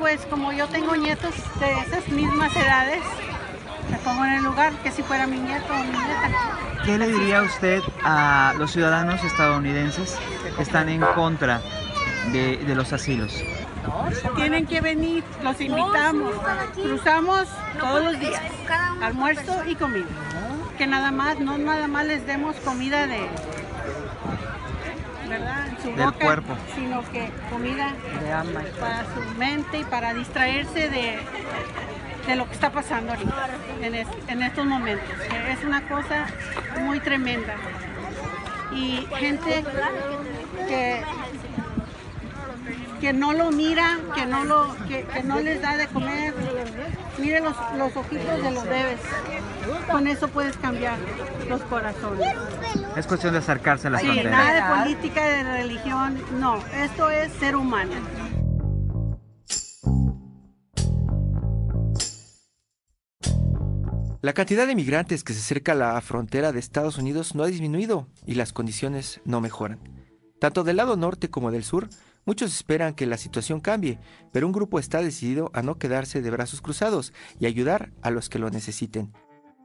Pues como yo tengo nietos de esas mismas edades, me pongo en el lugar que si fuera mi nieto o mi nieta. ¿Qué le diría usted a los ciudadanos estadounidenses que están en contra de, de los asilos? Tienen que venir, los invitamos. Cruzamos todos los días, almuerzo y comida. Que nada más, no nada más les demos comida de, ¿verdad? En su Del boca, cuerpo. sino que comida para su mente y para distraerse de, de lo que está pasando ahorita, en, es- en estos momentos. Es una cosa muy tremenda. Y gente que que no lo mira, que no lo, que, que no les da de comer. Miren los, los ojitos de los bebés. Con eso puedes cambiar los corazones. Es cuestión de acercarse a la Sí, nada de política, de religión, no. Esto es ser humano. La cantidad de migrantes que se acerca a la frontera de Estados Unidos no ha disminuido y las condiciones no mejoran. Tanto del lado norte como del sur, muchos esperan que la situación cambie, pero un grupo está decidido a no quedarse de brazos cruzados y ayudar a los que lo necesiten.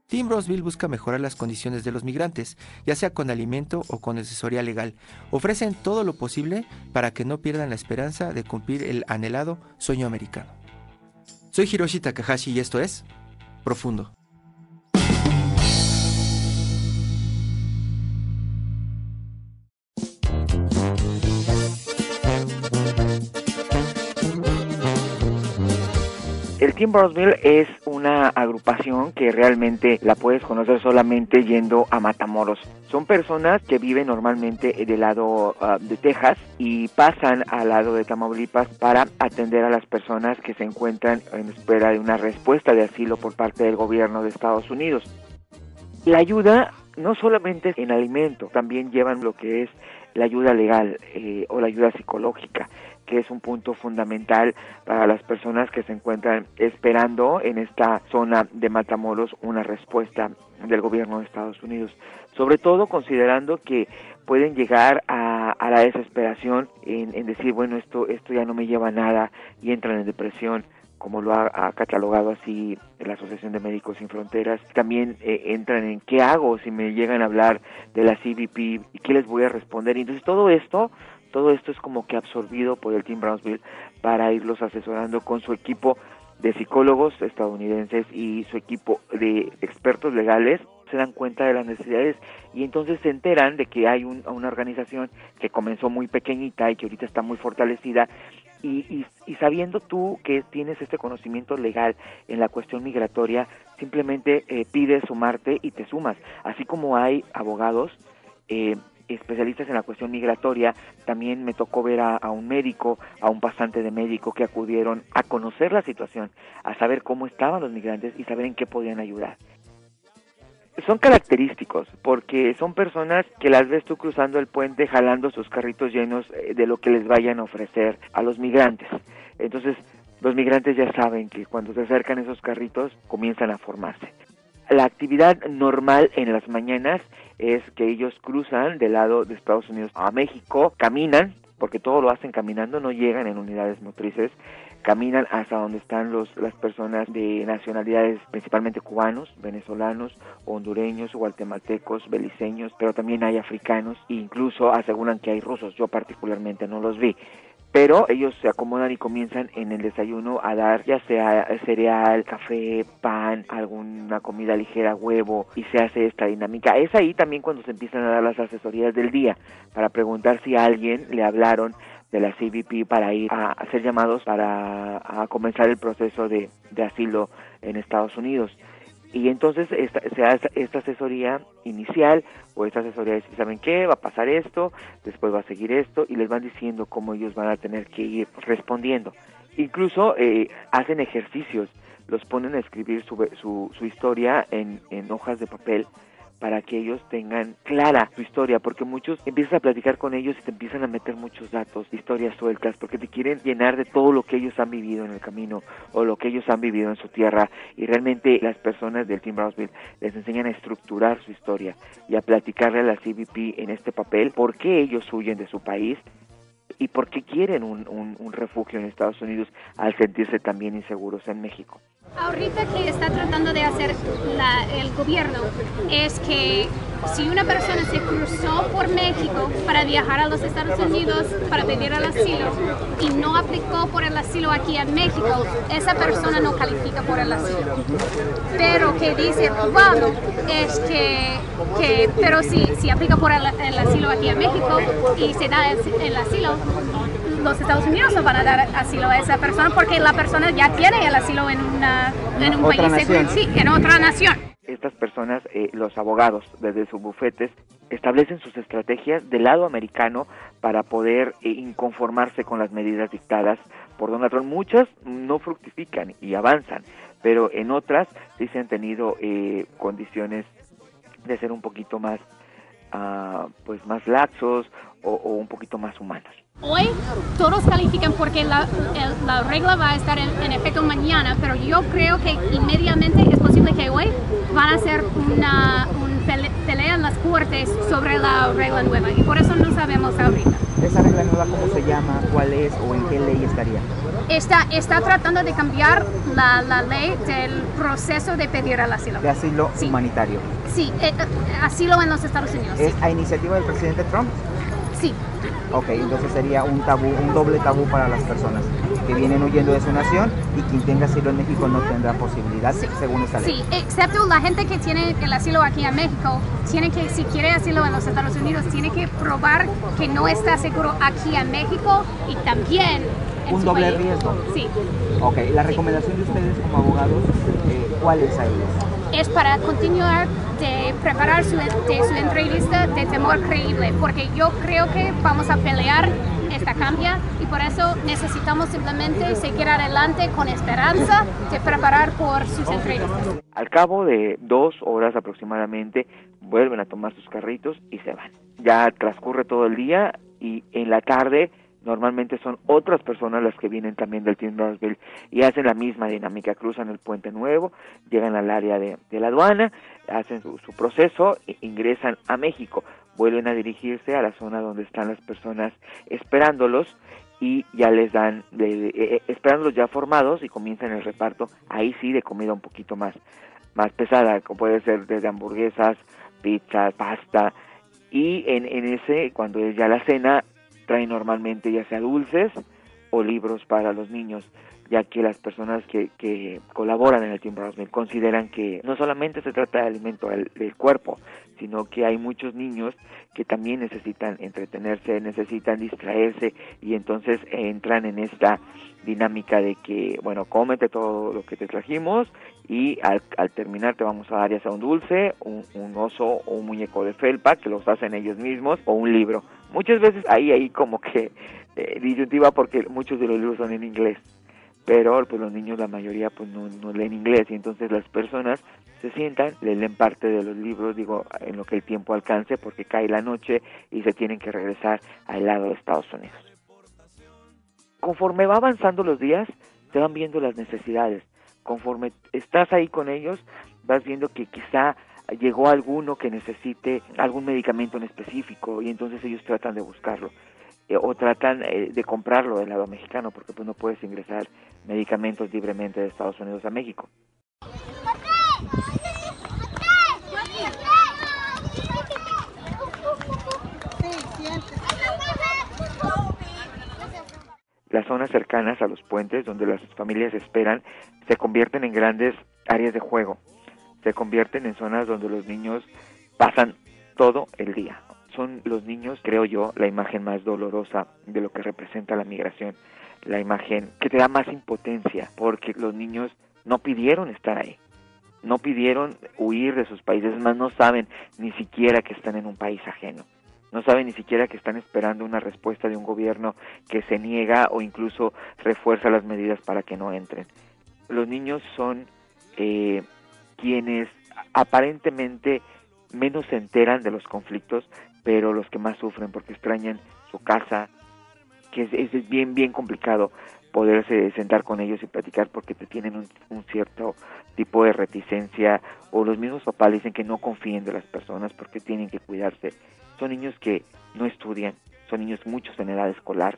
Team Roseville busca mejorar las condiciones de los migrantes, ya sea con alimento o con asesoría legal. Ofrecen todo lo posible para que no pierdan la esperanza de cumplir el anhelado sueño americano. Soy Hiroshi Takahashi y esto es Profundo. Team Brownsville es una agrupación que realmente la puedes conocer solamente yendo a Matamoros. Son personas que viven normalmente del lado ah, de Texas y pasan al lado de Tamaulipas para atender a las personas que se encuentran en espera de una respuesta de asilo por parte del gobierno de Estados Unidos. La ayuda no solamente en alimento, también llevan lo que es la ayuda legal eh, o la ayuda psicológica, que es un punto fundamental para las personas que se encuentran esperando en esta zona de Matamoros una respuesta del gobierno de Estados Unidos. Sobre todo considerando que pueden llegar a, a la desesperación en, decir, bueno, esto, esto ya no me lleva a nada y entran en depresión como lo ha, catalogado así la Asociación de Médicos Sin Fronteras, también eh, entran en qué hago si me llegan a hablar de la CBP y qué les voy a responder. Entonces todo esto, todo esto es como que absorbido por el Team Brownsville para irlos asesorando con su equipo de psicólogos estadounidenses y su equipo de expertos legales se dan cuenta de las necesidades y entonces se enteran de que hay un- una organización que comenzó muy pequeñita y que ahorita está muy fortalecida y, y, y sabiendo tú que tienes este conocimiento legal en la cuestión migratoria, simplemente eh, pides sumarte y te sumas. Así como hay abogados eh, especialistas en la cuestión migratoria, también me tocó ver a, un médico, a un pasante de médico que acudieron a conocer la situación, a saber cómo estaban los migrantes y saber en qué podían ayudar son característicos porque son personas que las ves tú cruzando el puente jalando sus carritos llenos eh, de lo que les vayan a ofrecer a los migrantes. Entonces, los migrantes ya saben que cuando se acercan esos carritos comienzan a formarse. La actividad normal en las mañanas es que ellos cruzan del lado de Estados Unidos a México, caminan, porque todo lo hacen caminando, no llegan en unidades motrices, caminan hasta donde están los, las personas de nacionalidades principalmente cubanos, venezolanos, hondureños, guatemaltecos, beliceños, pero también hay africanos e incluso aseguran que hay rusos, yo particularmente no los vi. Pero ellos se acomodan y comienzan en el desayuno a dar ya sea cereal, café, pan, alguna comida ligera, huevo, y se hace esta dinámica. Es ahí también cuando se empiezan a dar las asesorías del día, para preguntar si a alguien le hablaron de la CBP para ir a hacer llamados para comenzar el proceso de asilo en Estados Unidos. Y entonces esta, se hace esta asesoría inicial o esta asesoría de si saben qué, va a pasar esto, después va a seguir esto y les van diciendo cómo ellos van a tener que ir respondiendo. Incluso eh, hacen ejercicios, los ponen a escribir su, su, su historia en, en hojas de papel para que ellos tengan clara su historia, porque muchos empiezas a platicar con ellos y te empiezan a meter muchos datos, historias sueltas, porque te quieren llenar de todo lo que ellos han vivido en el camino o lo que ellos han vivido en su tierra y realmente las personas del Team Brownsville les enseñan a estructurar su historia y a platicarle a la CBP en este papel por qué ellos huyen de su país y por qué quieren un, un, un refugio en Estados Unidos al sentirse también inseguros en México. Ahorita que está tratando de hacer el gobierno es que si una persona se cruzó por México para viajar a los Estados Unidos para pedir el asilo y no aplicó por el asilo aquí en México, esa persona no califica por el asilo. Pero que dice cubano es que, que pero si, si aplica por el, el asilo aquí en México y se da el, el asilo, los Estados Unidos no van a dar asilo a esa persona porque la persona ya tiene el asilo en, una, en un Otra país nación. seguro, sí, en otra nación. estas personas, eh, los abogados desde sus bufetes, establecen sus estrategias del lado americano para poder eh, inconformarse con las medidas dictadas por Donald Trump. Muchas no fructifican y avanzan, pero en otras sí se han tenido eh, condiciones de ser un poquito más, ah, pues más laxos o, un poquito más humanos. Hoy todos califican porque la, la regla va a estar en, efecto mañana, pero yo creo que inmediatamente es posible que hoy van a hacer una un pele- pelea en las cortes sobre la regla nueva y por eso no sabemos ahorita. ¿Esa regla nueva cómo se llama? ¿Cuál es? ¿O en qué ley estaría? Está, está tratando de cambiar la, la ley del proceso de pedir el asilo. De asilo Sí. humanitario. Sí, eh, eh, asilo en los Estados Unidos. Sí, ¿Es a iniciativa del presidente Trump? sí. Ok, entonces sería un tabú, un doble tabú para las personas que vienen huyendo de su nación y quien tenga asilo en México no tendrá posibilidad según esta ley. Sí, excepto la gente que tiene el asilo aquí en México, tiene que, si quiere asilo en los Estados Unidos, tiene que probar que no está seguro aquí en México y también Un doble país. riesgo. Sí, Ok, la recomendación de ustedes como abogados, eh, ¿cuál es a ellos? es para continuar de preparar su, de su entrevista de temor creíble, porque yo creo que vamos a pelear esta cambia y por eso necesitamos simplemente seguir adelante con esperanza de preparar por sus entrevistas. Al cabo de dos horas aproximadamente, vuelven a tomar sus carritos y se van. Ya transcurre todo el día y en la tarde normalmente son otras personas las que vienen también del Team Brownsville y hacen la misma dinámica, cruzan el puente nuevo, llegan al área de, de la aduana, hacen su, su proceso, e ingresan a México, vuelven a dirigirse a la zona donde están las personas esperándolos y ya les dan, de- eh, esperándolos ya formados y comienzan el reparto, ahí sí de comida un poquito más, más pesada, como puede ser desde hamburguesas, pizzas, pasta, y en, en ese, cuando es ya la cena, traen normalmente ya sea dulces o libros para los niños, ya que las personas que, que colaboran en el Team Brownsville consideran que no solamente se trata de alimento del, del cuerpo, sino que hay muchos niños que también necesitan entretenerse, necesitan distraerse y entonces entran en esta dinámica de que, bueno, cómete todo lo que te trajimos y al, terminar te vamos a dar ya sea un dulce, un, un oso o un muñeco de felpa que los hacen ellos mismos o un libro. Muchas veces ahí, ahí como que eh, disyuntiva porque muchos de los libros son en inglés pero pues los niños la mayoría pues no, no leen inglés y entonces las personas se sientan, le leen parte de los libros, digo, en lo que el tiempo alcance porque cae la noche y se tienen que regresar al lado de Estados Unidos. Conforme va avanzando los días, se van viendo las necesidades. Conforme estás ahí con ellos, vas viendo que quizá llegó alguno que necesite algún medicamento en específico y entonces ellos tratan de buscarlo eh, o tratan eh, de comprarlo del lado mexicano porque pues no puedes ingresar medicamentos libremente de Estados Unidos a México. Las zonas cercanas a los puentes donde las familias esperan se convierten en grandes áreas de juego, se convierten en zonas donde los niños pasan todo el día. Son los niños, creo yo, la imagen más dolorosa de lo que representa la migración, la imagen que te da más impotencia, porque los niños no pidieron estar ahí, no pidieron huir de sus países, es más, no saben ni siquiera que están en un país ajeno no saben ni siquiera que están esperando una respuesta de un gobierno que se niega o incluso refuerza las medidas para que no entren. Los niños son eh, quienes aparentemente menos se enteran de los conflictos, pero los que más sufren porque extrañan su casa, que es, bien, bien complicado poderse sentar con ellos y platicar porque te tienen un, cierto tipo de reticencia o los mismos papás dicen que no confíen de las personas porque tienen que cuidarse. Son niños que no estudian, son niños muchos en edad escolar,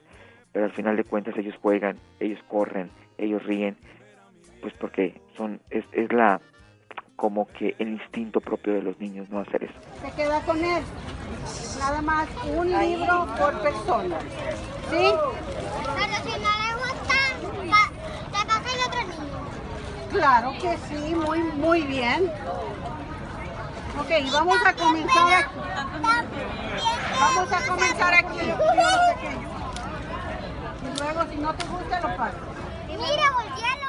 pero al final de cuentas ellos juegan, ellos corren, ellos ríen, pues porque son es, es la como que el instinto propio de los niños no hacer eso. Se queda con él. Nada más un libro por persona. ¿Sí? Pero si no le gusta, te pasa el otro niño. Claro que sí, muy, muy bien. Ok, vamos a comenzar aquí. Vamos a comenzar aquí, Y luego, si no te gusta, lo pagas. Mira, voltealo.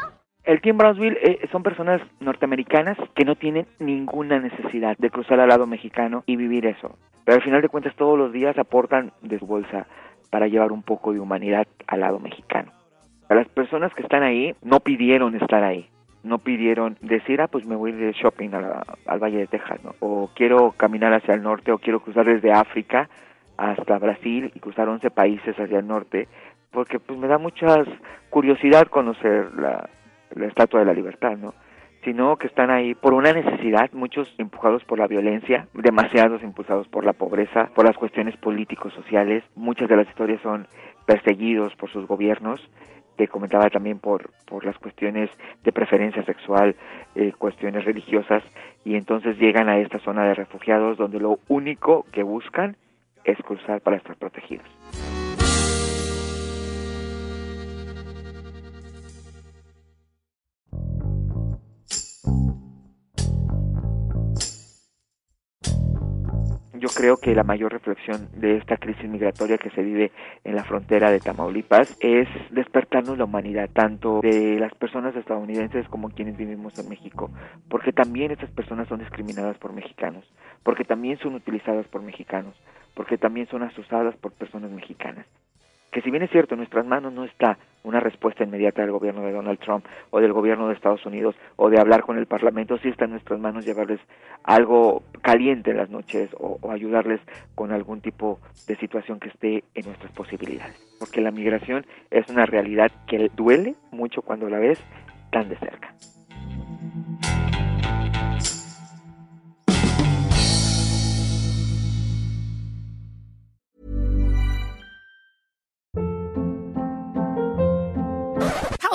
El Team Brownsville eh, son personas norteamericanas que no tienen ninguna necesidad de cruzar al lado mexicano y vivir eso. Pero al final de cuentas todos los días aportan de su bolsa para llevar un poco de humanidad al lado mexicano. Las personas que están ahí no pidieron estar ahí, no pidieron decir, ah, pues me voy de shopping al Valle de Texas, ¿no? o quiero caminar hacia el norte, o quiero cruzar desde África hasta Brasil y cruzar 11 países hacia el norte, porque pues me da mucha curiosidad conocer la, la Estatua de la Libertad, ¿no? sino que están ahí por una necesidad, muchos empujados por la violencia, demasiados impulsados por la pobreza, por las cuestiones políticos sociales, muchas de las historias son perseguidos por sus gobiernos, te comentaba también por, por las cuestiones de preferencia sexual, eh, cuestiones religiosas, y entonces llegan a esta zona de refugiados donde lo único que buscan es cruzar para estar protegidos. Creo que la mayor reflexión de esta crisis migratoria que se vive en la frontera de Tamaulipas es despertarnos la humanidad, tanto de las personas estadounidenses como quienes vivimos en México, porque también estas personas son discriminadas por mexicanos, porque también son utilizadas por mexicanos, porque también son asusadas por personas mexicanas que si bien es cierto, en nuestras manos no está una respuesta inmediata del gobierno de Donald Trump o del gobierno de Estados Unidos o de hablar con el Parlamento, sí está en nuestras manos llevarles algo caliente en las noches o, o ayudarles con algún tipo de situación que esté en nuestras posibilidades. Porque la migración es una realidad que duele mucho cuando la ves tan de cerca.